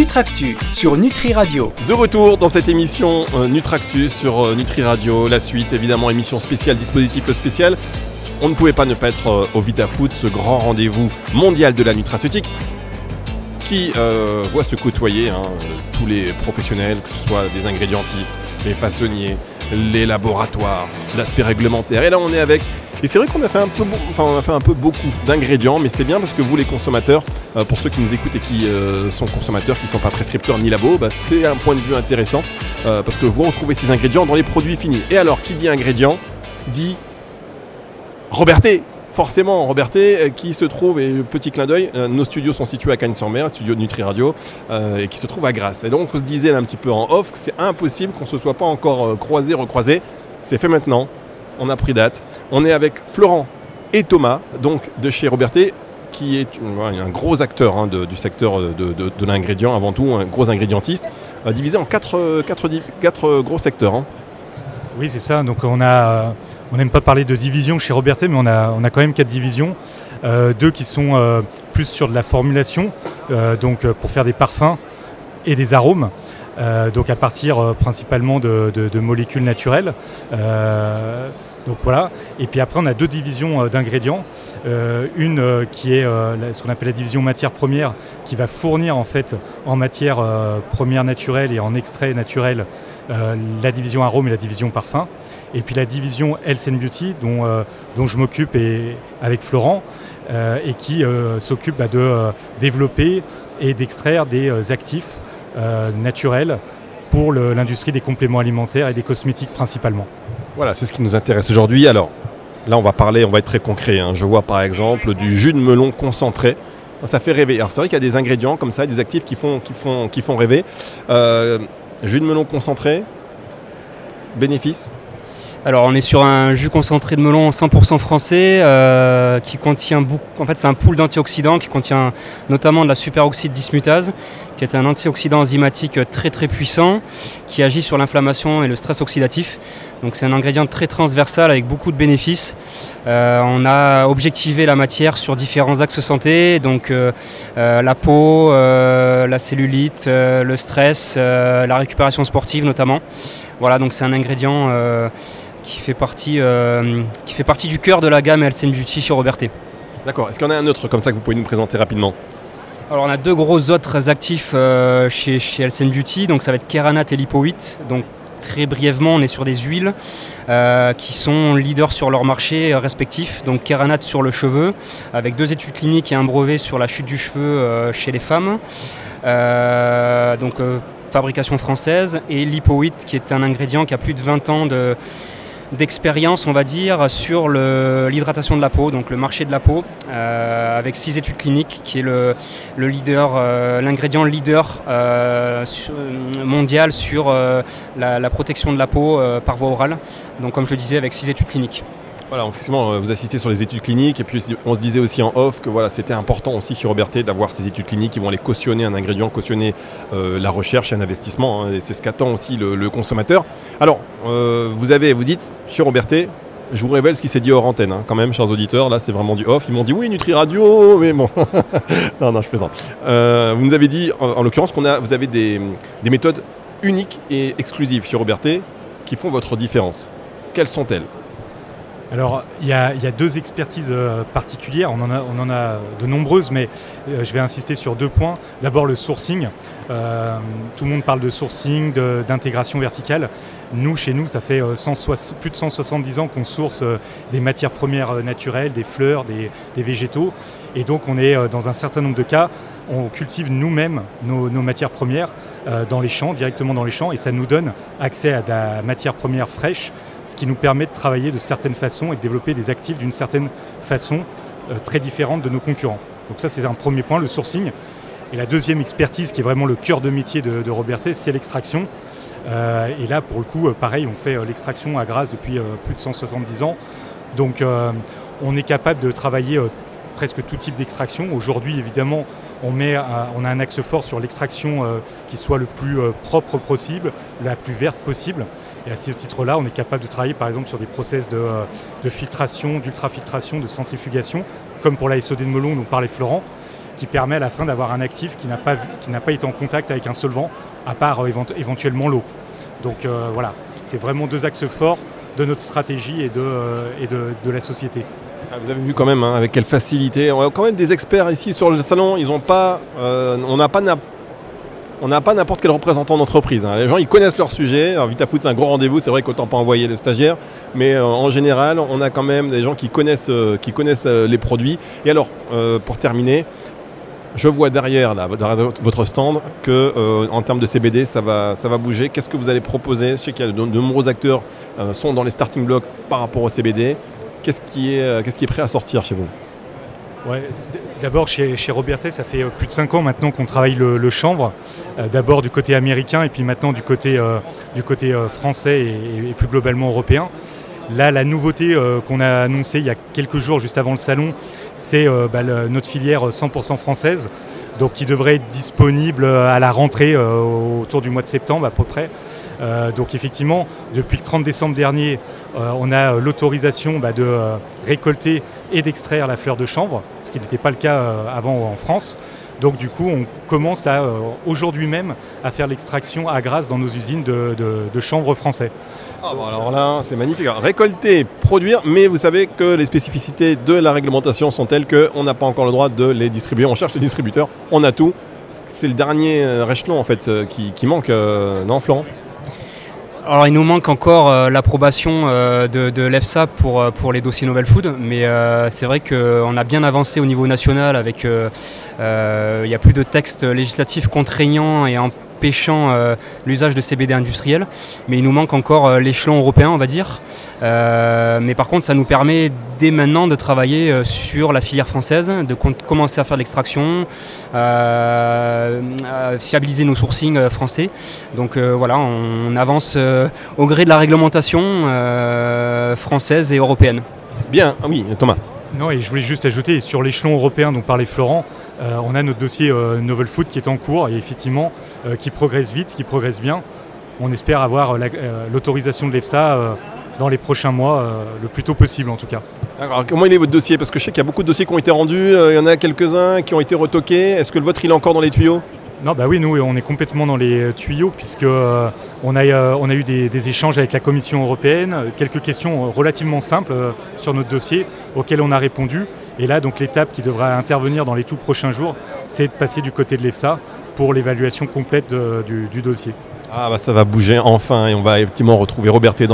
Nutractu sur Nutri Radio. De retour dans cette émission euh, Nutractu sur euh, Nutri Radio, la suite évidemment émission spéciale, dispositif spécial. On ne pouvait pas ne pas être euh, au VitaFood, ce grand rendez-vous mondial de la nutraceutique qui euh, voit se côtoyer hein, tous les professionnels, que ce soit des ingrédientistes, les façonniers, les laboratoires, l'aspect réglementaire. Et là on est avec et c'est vrai qu'on a fait un peu, enfin, on a fait un peu beaucoup d'ingrédients, mais c'est bien parce que vous, les consommateurs, euh, pour ceux qui nous écoutent et qui euh, sont consommateurs, qui ne sont pas prescripteurs ni labo, bah, c'est un point de vue intéressant parce que vous retrouvez ces ingrédients dans les produits finis. Et alors, qui dit ingrédients dit Roberté Forcément, Roberté, euh, qui se trouve, et petit clin d'œil, euh, nos studios sont situés à Cagnes-sur-Mer, studio de Nutri Radio, euh, et qui se trouve à Grasse. Et donc, on se disait là un petit peu en off que c'est impossible qu'on ne se soit pas encore croisé, recroisé. C'est fait maintenant on a pris date. On est avec Florent et Thomas, donc de chez Roberté, qui est un gros acteur hein, du secteur de, de- l'ingrédient, avant tout, un gros ingrédientiste, divisé en quatre, quatre gros secteurs. hein. Oui, c'est ça. Donc on a, on n'aime pas parler de division chez Robertet, mais on a, a quand même quatre divisions. Euh, deux qui sont euh, plus sur de la formulation, euh, donc pour faire des parfums et des arômes. Donc à partir principalement de, molécules naturelles. Donc voilà. Et puis après on a deux divisions d'ingrédients. Une qui est ce qu'on appelle la division matière première, qui va fournir en fait en matière première naturelle et en extrait naturel euh, la division arôme et la division parfum. Et puis la division Health and Beauty, dont, euh, dont je m'occupe avec Florent, euh, et qui s'occupe bah, de développer et d'extraire des actifs naturels pour l'industrie des compléments alimentaires et des cosmétiques principalement. Voilà, c'est ce qui nous intéresse aujourd'hui. Alors, là, on va parler, on va être très concret. hein. Je vois par exemple du jus de melon concentré. Ça fait rêver. Alors, c'est vrai qu'il y a des ingrédients comme ça, des actifs qui font, qui font, qui font rêver. Jus de melon concentré, bénéfice Alors on est sur un jus concentré de melon 100% français euh, qui contient beaucoup. En fait c'est un pool d'antioxydants qui contient notamment de la superoxyde dismutase qui est un antioxydant enzymatique très très puissant qui agit sur l'inflammation et le stress oxydatif. Donc c'est un ingrédient très transversal avec beaucoup de bénéfices. Euh, on a objectivé la matière sur différents axes santé, donc euh, euh, la peau, la cellulite, le stress, la récupération sportive notamment. Voilà, donc c'est un ingrédient qui, fait partie, qui fait partie du cœur de la gamme Health Beauty chez Robertet. D'accord. Est-ce qu'il y en a un autre comme ça que vous pouvez nous présenter rapidement? Alors on a deux gros autres actifs euh, chez, chez Beauty, donc ça va être Keranat et Lipo8. Donc très brièvement, on est sur des huiles euh, qui sont leaders sur leur marché euh, respectif. Donc Keranat sur le cheveu, avec deux études cliniques et un brevet sur la chute du cheveu euh, chez les femmes. Donc fabrication française et Lipo8 qui est un ingrédient qui a plus de 20 ans de d'expérience, on va dire, sur l'hydratation de la peau, donc le marché de la peau, euh, avec six études cliniques, qui est le, le leader, euh, l'ingrédient leader euh, mondial sur la, la protection de la peau par voie orale. Donc, comme je le disais, avec six études cliniques. Voilà, effectivement, euh, vous assistez sur les études cliniques et puis on se disait aussi en off que voilà, c'était important aussi chez Robertet d'avoir ces études cliniques qui vont aller cautionner un ingrédient, cautionner euh, la recherche et un investissement. hein, et c'est ce qu'attend aussi le, consommateur. Alors, euh, vous avez, vous dites chez Robertet, je vous révèle ce qui s'est dit hors antenne, hein, quand même, chers auditeurs. Là, c'est vraiment du off. Ils m'ont dit oui, Nutri Radio, mais bon. non, non, je plaisante. Euh, vous nous avez dit, en, en l'occurrence, qu'on a, vous avez des, des méthodes uniques et exclusives chez Robertet qui font votre différence. Quelles sont-elles? Alors, il y, a deux expertises euh, particulières, on en, a, de nombreuses, mais euh, je vais insister sur deux points. D'abord, le sourcing. Euh, tout le monde parle de sourcing, d'intégration verticale. Nous, chez nous, ça fait 160 plus de 170 ans qu'on source des matières premières naturelles, des fleurs, des, végétaux. Et donc, on est dans un certain nombre de cas, on cultive nous-mêmes nos, matières premières euh, dans les champs, directement dans les champs, et ça nous donne accès à de la matière première fraîche ce qui nous permet de travailler de certaines façons et de développer des actifs d'une certaine façon euh, très différente de nos concurrents. Donc ça c'est un premier point, le sourcing. Et la deuxième expertise qui est vraiment le cœur de métier de, de Robertet, c'est l'extraction. Euh, et là pour le coup, pareil, on fait l'extraction à Grasse depuis plus de 170 ans. Donc on est capable de travailler presque tout type d'extraction. Aujourd'hui évidemment on, met, un- on a un axe fort sur l'extraction euh, qui soit le plus euh, propre possible, la plus verte possible. Et à ce titre-là, on est capable de travailler par exemple sur des process de, euh, filtration, d'ultrafiltration, de centrifugation, comme pour la SOD de melon dont parlait Florent, qui permet à la fin d'avoir un actif qui n'a pas, été en contact avec un solvant, à part euh, évent- éventuellement l'eau. Donc euh, voilà, c'est vraiment deux axes forts de notre stratégie et euh, de la société. Ah, Vous avez vu quand même hein, avec quelle facilité. On a quand même des experts ici sur le salon. Ils pas, euh, on n'a pas, n'importe quel représentant d'entreprise. hein. Les gens, ils connaissent leur sujet. Alors, VitaFood, c'est un gros rendez-vous. C'est vrai qu'autant pas envoyer le stagiaire, mais euh, en général, on a quand même des gens qui connaissent, euh, qui connaissent les produits. Et alors, pour terminer. Je vois derrière, votre stand que en termes de CBD, ça va, ça va bouger. Qu'est-ce que vous allez proposer? Je sais qu'il y a de, de nombreux acteurs sont dans les starting blocks par rapport au CBD. Qu'est-ce qui est, euh, qu'est-ce qui est prêt à sortir chez vous D'abord, chez, chez Robertet, ça fait euh, plus de 5 ans maintenant qu'on travaille le, chanvre. Euh, D'abord du côté américain et puis maintenant du côté, français et, plus globalement européen. Là, la nouveauté qu'on a annoncée il y a quelques jours, juste avant le salon, c'est bah, notre filière 100% française, donc qui devrait être disponible à la rentrée autour du mois de septembre à peu près. Euh, donc effectivement, depuis le 30 décembre dernier, euh, on a euh, l'autorisation bah, de récolter et d'extraire la fleur de chanvre, ce qui n'était pas le cas avant en France. Donc du coup, on commence à aujourd'hui même à faire l'extraction à Grasse dans nos usines de, chanvre français. Ah alors là, c'est magnifique. Récolter, produire, mais vous savez que les spécificités de la réglementation sont telles qu'on n'a pas encore le droit de les distribuer. On cherche les distributeurs, on a tout. C'est le dernier échelon en fait qui, qui manque, non Florent? Alors il nous manque encore euh, l'approbation euh, de, l'EFSA pour, euh, pour les dossiers Novel Food, mais c'est vrai qu'on a bien avancé au niveau national avec il n'y a plus de textes législatifs contraignants et empêchant euh, l'usage de CBD industriel, mais il nous manque encore euh, l'échelon européen on va dire. Euh, mais par contre ça nous permet dès maintenant de travailler sur la filière française, de commencer à faire de l'extraction, fiabiliser nos sourcings français. Donc voilà, on avance au gré de la réglementation française et européenne. Bien, ah oui, Thomas. Non, et je voulais juste ajouter, sur l'échelon européen dont parlait Florent, euh, on a notre dossier euh, Novel Food qui est en cours et effectivement euh, qui progresse vite, qui progresse bien. On espère avoir la- l'autorisation de l'EFSA dans les prochains mois, le plus tôt possible en tout cas. Alors, comment il est votre dossier? Parce que je sais qu'il y a beaucoup de dossiers qui ont été rendus, il y en a quelques-uns qui ont été retoqués. Est-ce que le vôtre il est encore dans les tuyaux? Non, bah oui, nous, on est complètement dans les euh, tuyaux puisque euh, on, a, euh, on a eu des, échanges avec la Commission européenne, quelques questions relativement simples sur notre dossier auxquelles on a répondu. Et là, donc l'étape qui devra intervenir dans les tout prochains jours, c'est de passer du côté de l'EFSA pour l'évaluation complète du, dossier. Ah bah ça va bouger enfin et on va effectivement retrouver Roberté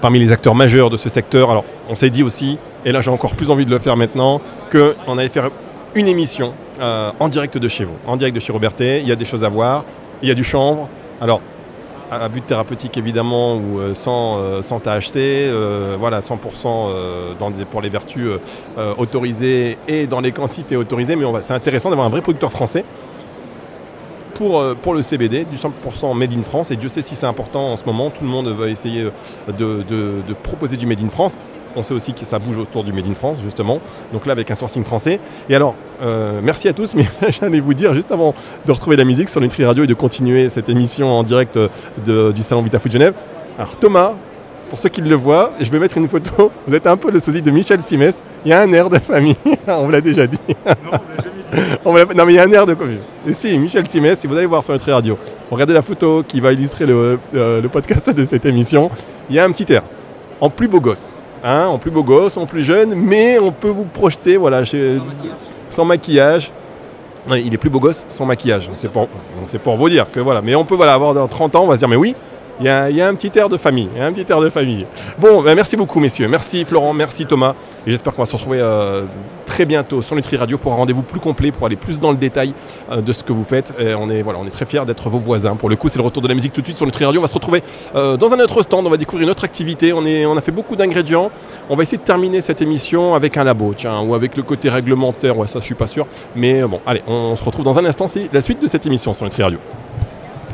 parmi les acteurs majeurs de ce secteur. Alors on s'est dit aussi, et là j'ai encore plus envie de le faire maintenant, qu'on allait faire une émission euh, en direct de chez vous, en direct de chez Roberté. Il y a des choses à voir, il y a du chanvre. Alors à but thérapeutique évidemment ou euh, sans, euh, THC, voilà 100% euh, dans des- pour les vertus autorisées et dans les quantités autorisées. Mais c'est intéressant d'avoir un vrai producteur français pour, le CBD, du 100% made in France. Et Dieu sait si c'est important en ce moment. Tout le monde va essayer de proposer du made in France. On sait aussi que ça bouge autour du made in France, justement. Donc là, avec un sourcing français. Et alors, euh, merci à tous. Mais j'allais vous dire, juste avant de retrouver la musique sur Nutri Radio et de continuer cette émission en direct de- du Salon VitaFood Genève. Alors, Thomas, pour ceux qui le voient, je vais mettre une photo. Vous êtes un peu le sosie de Michel Simès. Il y a un air de famille. On vous l'a déjà dit. On va la- Non mais il y a un air de commune. Et si, Michel Simès, si vous allez voir sur Nutri Radio, regardez la photo qui va illustrer le, euh, le podcast de cette émission, il y a un petit air. En plus beau gosse. Hein, en plus beau gosse, en plus jeune, mais on peut vous projeter, voilà, chez- sans maquillage. Ouais, il est plus beau gosse sans maquillage. C'est pour, c'est pour vous dire que voilà. Mais on peut voilà, avoir dans 30 ans, on va se dire, mais oui, il y, a, il y a un petit air de famille. Un petit air de famille. Bon, ben, merci beaucoup, messieurs. Merci, Florent. Merci, Thomas. Et j'espère qu'on va se retrouver euh, très bientôt sur Nutri Radio pour un rendez-vous plus complet, pour aller plus dans le détail euh, de ce que vous faites. On, est, voilà, on est très fiers d'être vos voisins. Pour le coup, c'est le retour de la musique tout de suite sur Nutri Radio. On va se retrouver euh, dans un autre stand. On va découvrir une autre activité. On, est, on a fait beaucoup d'ingrédients. On va essayer de terminer cette émission avec un labo, tiens, ou avec le côté réglementaire. Ouais, ça, je suis pas sûr. Mais euh, bon, allez, on se retrouve dans un instant. C'est la suite de cette émission sur Nutri Radio.